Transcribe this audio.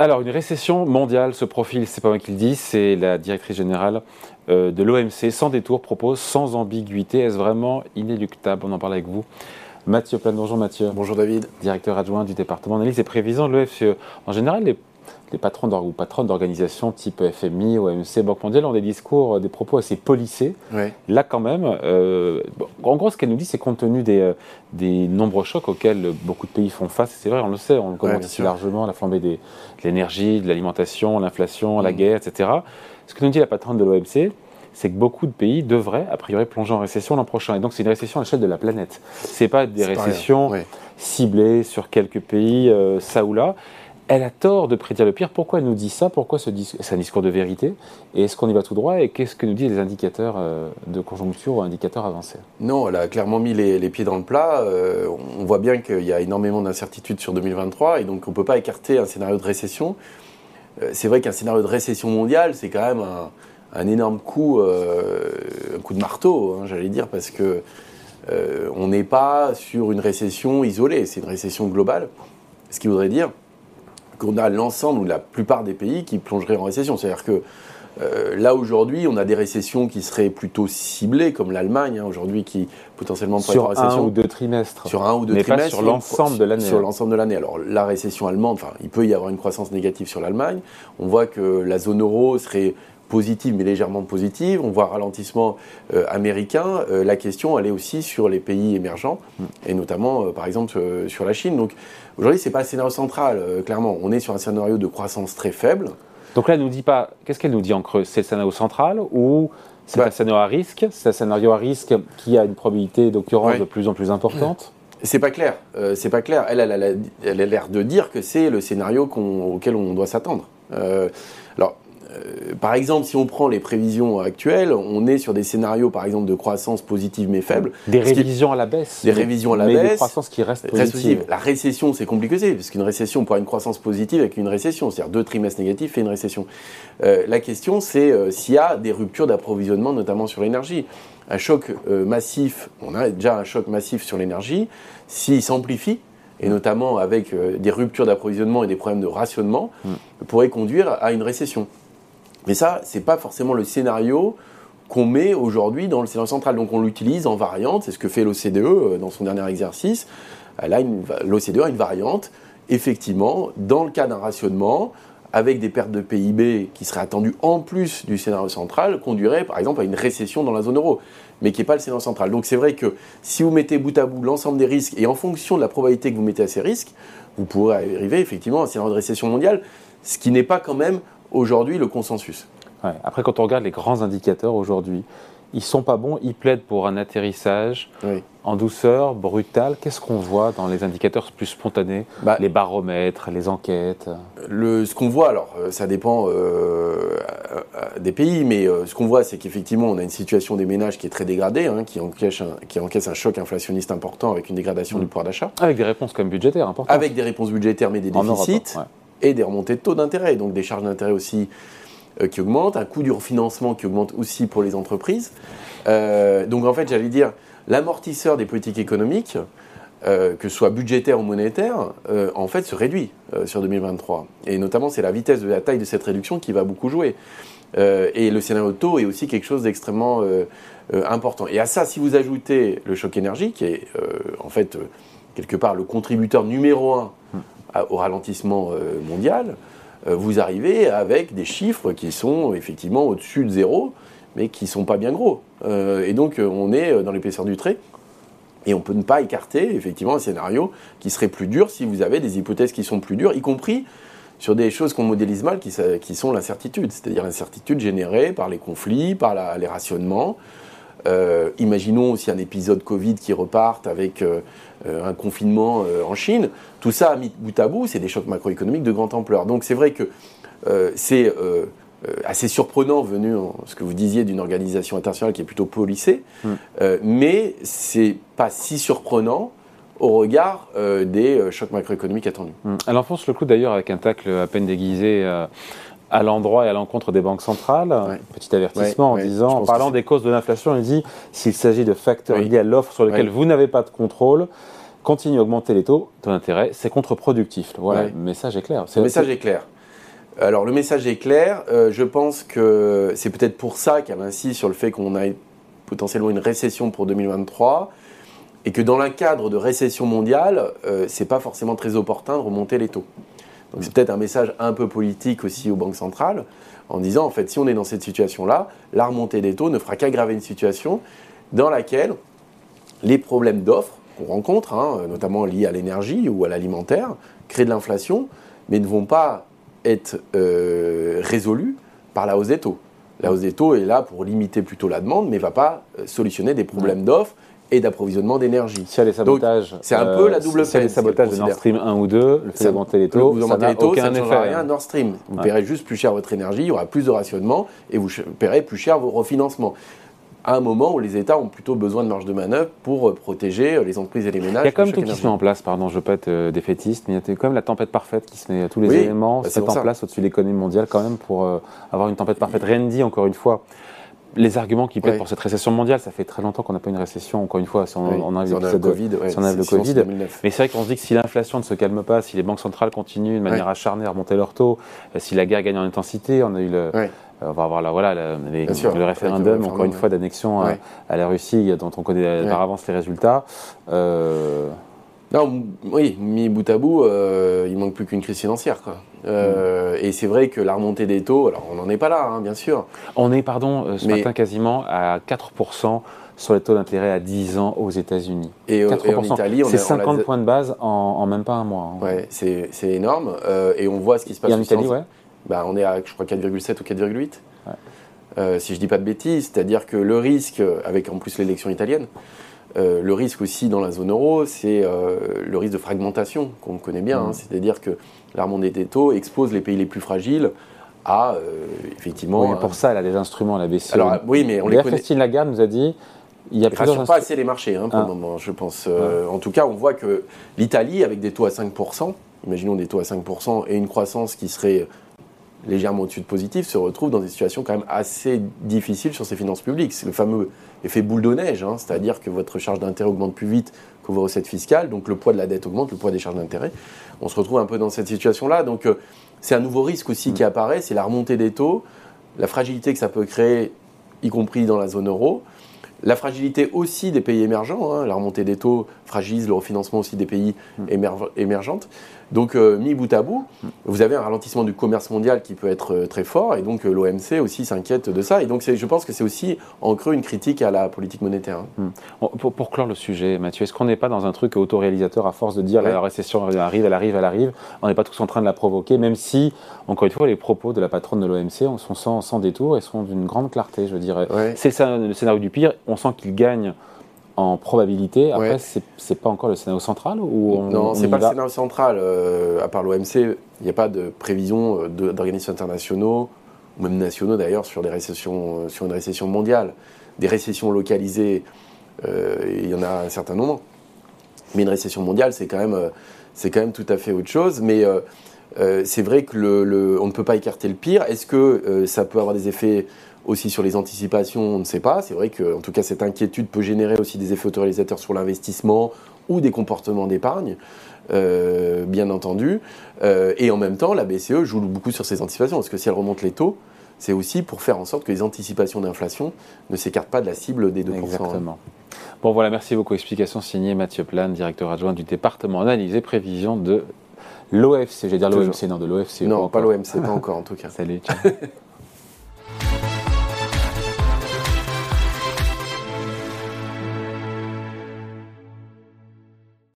Alors, une récession mondiale se profile, c'est pas moi qui le dis, c'est la directrice générale euh, de l'OMC, sans détour, propose sans ambiguïté. Est-ce vraiment inéluctable? On en parle avec vous. Mathieu Plan, bonjour Mathieu. Bonjour David. Directeur adjoint du département d'analyse et prévision de l'OFCE. En général, les les patrons ou patronnes d'organisations type FMI, OMC, Banque mondiale ont des discours, euh, des propos assez polissés. Là, quand même, euh, en gros, ce qu'elle nous dit, c'est compte tenu des, euh, des, nombreux chocs auxquels beaucoup de pays font face, c'est vrai, on le sait, on le connaît ici largement, la flambée des, de l'énergie, de l'alimentation, l'inflation, la mm. guerre, etc. Ce que nous dit la patronne de l'OMC, c'est que beaucoup de pays devraient, a priori, plonger en récession l'an prochain. Et donc, c'est une récession à l'échelle de la planète. Ce n'est pas des récessions ciblées sur quelques pays, ça ou là elle a tort de prédire le pire. Pourquoi elle nous dit ça? Pourquoi ce c'est un discours de vérité? Et est-ce qu'on y va tout droit? Et qu'est-ce que nous disent les indicateurs euh, de conjoncture ou indicateurs avancés? Non, elle a clairement mis les, pieds dans le plat. Euh, on voit bien qu'il y a énormément d'incertitudes sur 2023 et donc on ne peut pas écarter un scénario de récession. Euh, c'est vrai qu'un scénario de récession mondiale, c'est quand même un, énorme coup, un coup de marteau, hein, j'allais dire, parce que on n'est pas sur une récession isolée, c'est une récession globale. Ce qui voudrait dire qu'on a l'ensemble ou la plupart des pays qui plongeraient en récession. C'est-à-dire que euh, là aujourd'hui, on a des récessions qui seraient plutôt ciblées, comme l'Allemagne hein, aujourd'hui, qui potentiellement pourrait être en récession. Sur un ou deux trimestres. Sur un ou deux mais trimestres. Pas sur l'ensemble de l'année. Sur l'ensemble de l'année. Alors la récession allemande, enfin, il peut y avoir une croissance négative sur l'Allemagne. On voit que la zone euro serait positive mais légèrement positive. On voit un ralentissement euh, américain. Euh, la question, elle est aussi sur les pays émergents et notamment, par exemple, sur la Chine. Donc Aujourd'hui, ce n'est pas un scénario central, euh, clairement. On est sur un scénario de croissance très faible. Donc là, elle nous dit pas. Qu'est-ce qu'elle nous dit en creux? C'est le scénario central ou c'est bah. un scénario à risque? C'est un scénario à risque qui a une probabilité d'occurrence de plus en plus importante? C'est pas clair. Euh, c'est pas clair. Elle, elle, a l'air de dire que c'est le scénario auquel on doit s'attendre. Euh, alors, euh, par exemple, si on prend les prévisions actuelles, on est sur des scénarios, par exemple, de croissance positive mais faible. Des révisions à la baisse. Des révisions à la mais baisse. Des croissance qui restent positive. La récession, c'est compliqué, parce qu'une récession, on avoir une croissance positive avec une récession, c'est-à-dire deux trimestres négatifs et une récession. Euh, la question, c'est euh, s'il y a des ruptures d'approvisionnement, notamment sur l'énergie. Un choc massif, on a déjà un choc massif sur l'énergie, s'il s'amplifie, et notamment avec des ruptures d'approvisionnement et des problèmes de rationnement, mm. pourrait conduire à une récession. Mais ça, ce n'est pas forcément le scénario qu'on met aujourd'hui dans le scénario central. Donc on l'utilise en variante, c'est ce que fait l'OCDE euh, dans son dernier exercice. L'OCDE a une variante, effectivement, dans le cas d'un rationnement, avec des pertes de PIB qui seraient attendues en plus du scénario central, conduirait par exemple à une récession dans la zone euro, mais qui n'est pas le scénario central. Donc c'est vrai que si vous mettez bout à bout l'ensemble des risques, et en fonction de la probabilité que vous mettez à ces risques, vous pourrez arriver effectivement à un scénario de récession mondiale, ce qui n'est pas quand même aujourd'hui le consensus. Après, quand on regarde les grands indicateurs aujourd'hui, ils sont pas bons, ils plaident pour un atterrissage en douceur, brutal. Qu'est-ce qu'on voit dans les indicateurs plus spontanés bah, Les baromètres, les enquêtes? le, Ce qu'on voit, alors euh, ça dépend euh, euh, des pays, mais ce qu'on voit, c'est qu'effectivement, on a une situation des ménages qui est très dégradée, hein, qui, encaisse un, qui encaisse un choc inflationniste important avec une dégradation du pouvoir d'achat. Avec des réponses comme budgétaires importantes. Avec des réponses budgétaires, mais des déficits et des remontées de taux d'intérêt, donc des charges d'intérêt aussi euh, qui augmentent, un coût du refinancement qui augmente aussi pour les entreprises. Euh, donc en fait, j'allais dire, l'amortisseur des politiques économiques, euh, que ce soit budgétaire ou monétaire, en fait se réduit sur 2023. Et notamment, c'est la vitesse de la taille de cette réduction qui va beaucoup jouer. et le scénario de taux est aussi quelque chose d'extrêmement important. Et à ça, si vous ajoutez le choc énergie, qui est en fait quelque part le contributeur numéro un au ralentissement euh, mondial, euh, vous arrivez avec des chiffres qui sont effectivement au-dessus de zéro, mais qui ne sont pas bien gros. Euh, et donc on est dans l'épaisseur du trait. Et on peut ne pas écarter effectivement un scénario qui serait plus dur si vous avez des hypothèses qui sont plus dures, y compris sur des choses qu'on modélise mal, qui, qui sont l'incertitude, c'est-à-dire l'incertitude générée par les conflits, par les rationnements, euh, imaginons aussi un épisode Covid qui reparte avec euh, euh, un confinement en Chine. Tout ça, mis bout à bout, c'est des chocs macroéconomiques de grande ampleur. Donc c'est vrai que c'est assez surprenant venu ce que vous disiez d'une organisation internationale qui est plutôt policée, mm. mais c'est pas si surprenant au regard des chocs macroéconomiques attendus. Elle enfonce le coup d'ailleurs avec un tacle à peine déguisé à l'endroit et à l'encontre des banques centrales. Petit avertissement en disant, en parlant des causes de l'inflation, il dit s'il s'agit de facteurs liés à l'offre sur lesquels vous n'avez pas de contrôle, continuez à augmenter les taux d'intérêt, c'est contre-productif. Voilà, le message est clair. Le message est clair. Alors le message est clair. je pense que c'est peut-être pour ça qu'elle insiste sur le fait qu'on a potentiellement une récession pour 2023 et que dans le cadre de récession mondiale, euh, c'est pas forcément très opportun de remonter les taux. Donc c'est peut-être un message un peu politique aussi aux banques centrales en disant en fait si on est dans cette situation-là, la remontée des taux ne fera qu'aggraver une situation dans laquelle les problèmes d'offres qu'on rencontre, hein, notamment liés à l'énergie ou à l'alimentaire, créent de l'inflation, mais ne vont pas être euh, résolus par la hausse des taux. La hausse des taux est là pour limiter plutôt la demande, mais ne va pas euh, solutionner des problèmes d'offres et d'approvisionnement d'énergie. Si y a les sabotages, c'est un peu la double si peine. Si les sabotages de Nord Stream 1 ou 2, le fait d'augmenter les taux, vous ça n'a aucun ça effet. rien Nord Stream. Vous paierez juste plus cher votre énergie, il y aura plus de rationnement et vous paierez plus cher vos refinancements à un moment où les États ont plutôt besoin de marge de manœuvre pour euh, protéger euh, les entreprises et les ménages. Il y a quand même tout qui se met en place, pardon, je veux pas être euh, défaitiste, mais il y a quand même la tempête parfaite qui se met, tous les éléments bah, se mettent en place au-dessus de l'économie mondiale quand même pour avoir une tempête parfaite. Rien ne dit, encore une fois, les arguments qui plaident pour cette récession mondiale, ça fait très longtemps qu'on n'a pas une récession, encore une fois, si on, enlève le Covid. le COVID. Mais c'est vrai qu'on se dit que si l'inflation ne se calme pas, si les banques centrales continuent de manière acharnée à remonter leurs taux, euh, si la guerre gagne en intensité, on a eu le, euh, on va avoir voilà, le, référendum, encore une fois, d'annexion à, la Russie, dont on connaît par avance les résultats. Euh, non, oui, mis bout à bout, euh, il manque plus qu'une crise financière. Quoi. Euh. Et c'est vrai que la remontée des taux, alors on n'en est pas là, hein, bien sûr. On est, pardon, euh, ce matin quasiment à 4% sur les taux d'intérêt à 10 ans aux États-Unis. Et, en Italie, c'est 50 points de base en, même pas un mois. Hein. Ouais, c'est énorme. et on voit ce qui se passe en Italie, ouais. Bah, on est à, je crois, 4,7 ou 4,8. si je dis pas de bêtises, c'est-à-dire que le risque, avec en plus l'élection italienne, euh, le risque aussi dans la zone euro, c'est euh, le risque de fragmentation qu'on connaît bien. Hein. Mm. C'est-à-dire que la remontée des taux expose les pays les plus fragiles à euh, effectivement. Oui, pour ça, elle a des instruments, la BCE. Alors, oui, mais on les connaît. Christine Lagarde nous a dit. Il y a pas assez les marchés hein, pour le ah. moment, je pense. Ah. En tout cas, on voit que l'Italie, avec des taux à 5%, imaginons des taux à 5% et une croissance qui serait légèrement au-dessus de positif, se retrouve dans des situations quand même assez difficiles sur ses finances publiques. C'est le fameux effet boule de neige, hein, c'est-à-dire que votre charge d'intérêt augmente plus vite que vos recettes fiscales, donc le poids de la dette augmente, le poids des charges d'intérêt. On se retrouve un peu dans cette situation-là. Donc euh, c'est un nouveau risque aussi qui mm. apparaît, c'est la remontée des taux, la fragilité que ça peut créer, y compris dans la zone euro. La fragilité aussi des pays émergents, hein, la remontée des taux fragilise le refinancement aussi des pays mm. Donc, euh, mis bout à bout, vous avez un ralentissement du commerce mondial qui peut être euh, très fort, et donc euh, l'OMC aussi s'inquiète de ça. Et donc, je pense que c'est aussi en creux une critique à la politique monétaire. Hein. Hmm. Pour, clore le sujet, Mathieu, est-ce qu'on n'est pas dans un truc autoréalisateur à force de dire la récession arrive, elle arrive, elle arrive On n'est pas tous en train de la provoquer, même si, encore une fois, les propos de la patronne de l'OMC sont sans, sans, détour et sont d'une grande clarté, je dirais. C'est le scénario du pire. On sent qu'il gagne en probabilité. Après, c'est pas encore le scénario central ou Non, c'est pas le scénario central. Euh, à part l'OMC, il n'y a pas de prévision euh, d'organismes internationaux, ou même nationaux d'ailleurs, sur, des récessions, euh, sur une récession mondiale. Des récessions localisées, il y en a un certain nombre. Mais une récession mondiale, c'est quand, même, c'est quand même tout à fait autre chose. Mais c'est vrai que le, on ne peut pas écarter le pire. Est-ce que ça peut avoir des effets aussi sur les anticipations, on ne sait pas. C'est vrai que, en tout cas, cette inquiétude peut générer aussi des effets autoréalisateurs sur l'investissement ou des comportements d'épargne, euh, bien entendu. Euh, et en même temps, la BCE joue beaucoup sur ces anticipations, parce que si elle remonte les taux, c'est aussi pour faire en sorte que les anticipations d'inflation ne s'écartent pas de la cible des 2%. Exactement. Bon voilà, merci beaucoup. Explication signée Mathieu Plane, directeur adjoint du département analyse et prévision de l'OFC. J'ai dire l'OMC, non, de l'OFC. Non, pas l'OMC, pas encore en tout cas. Salut.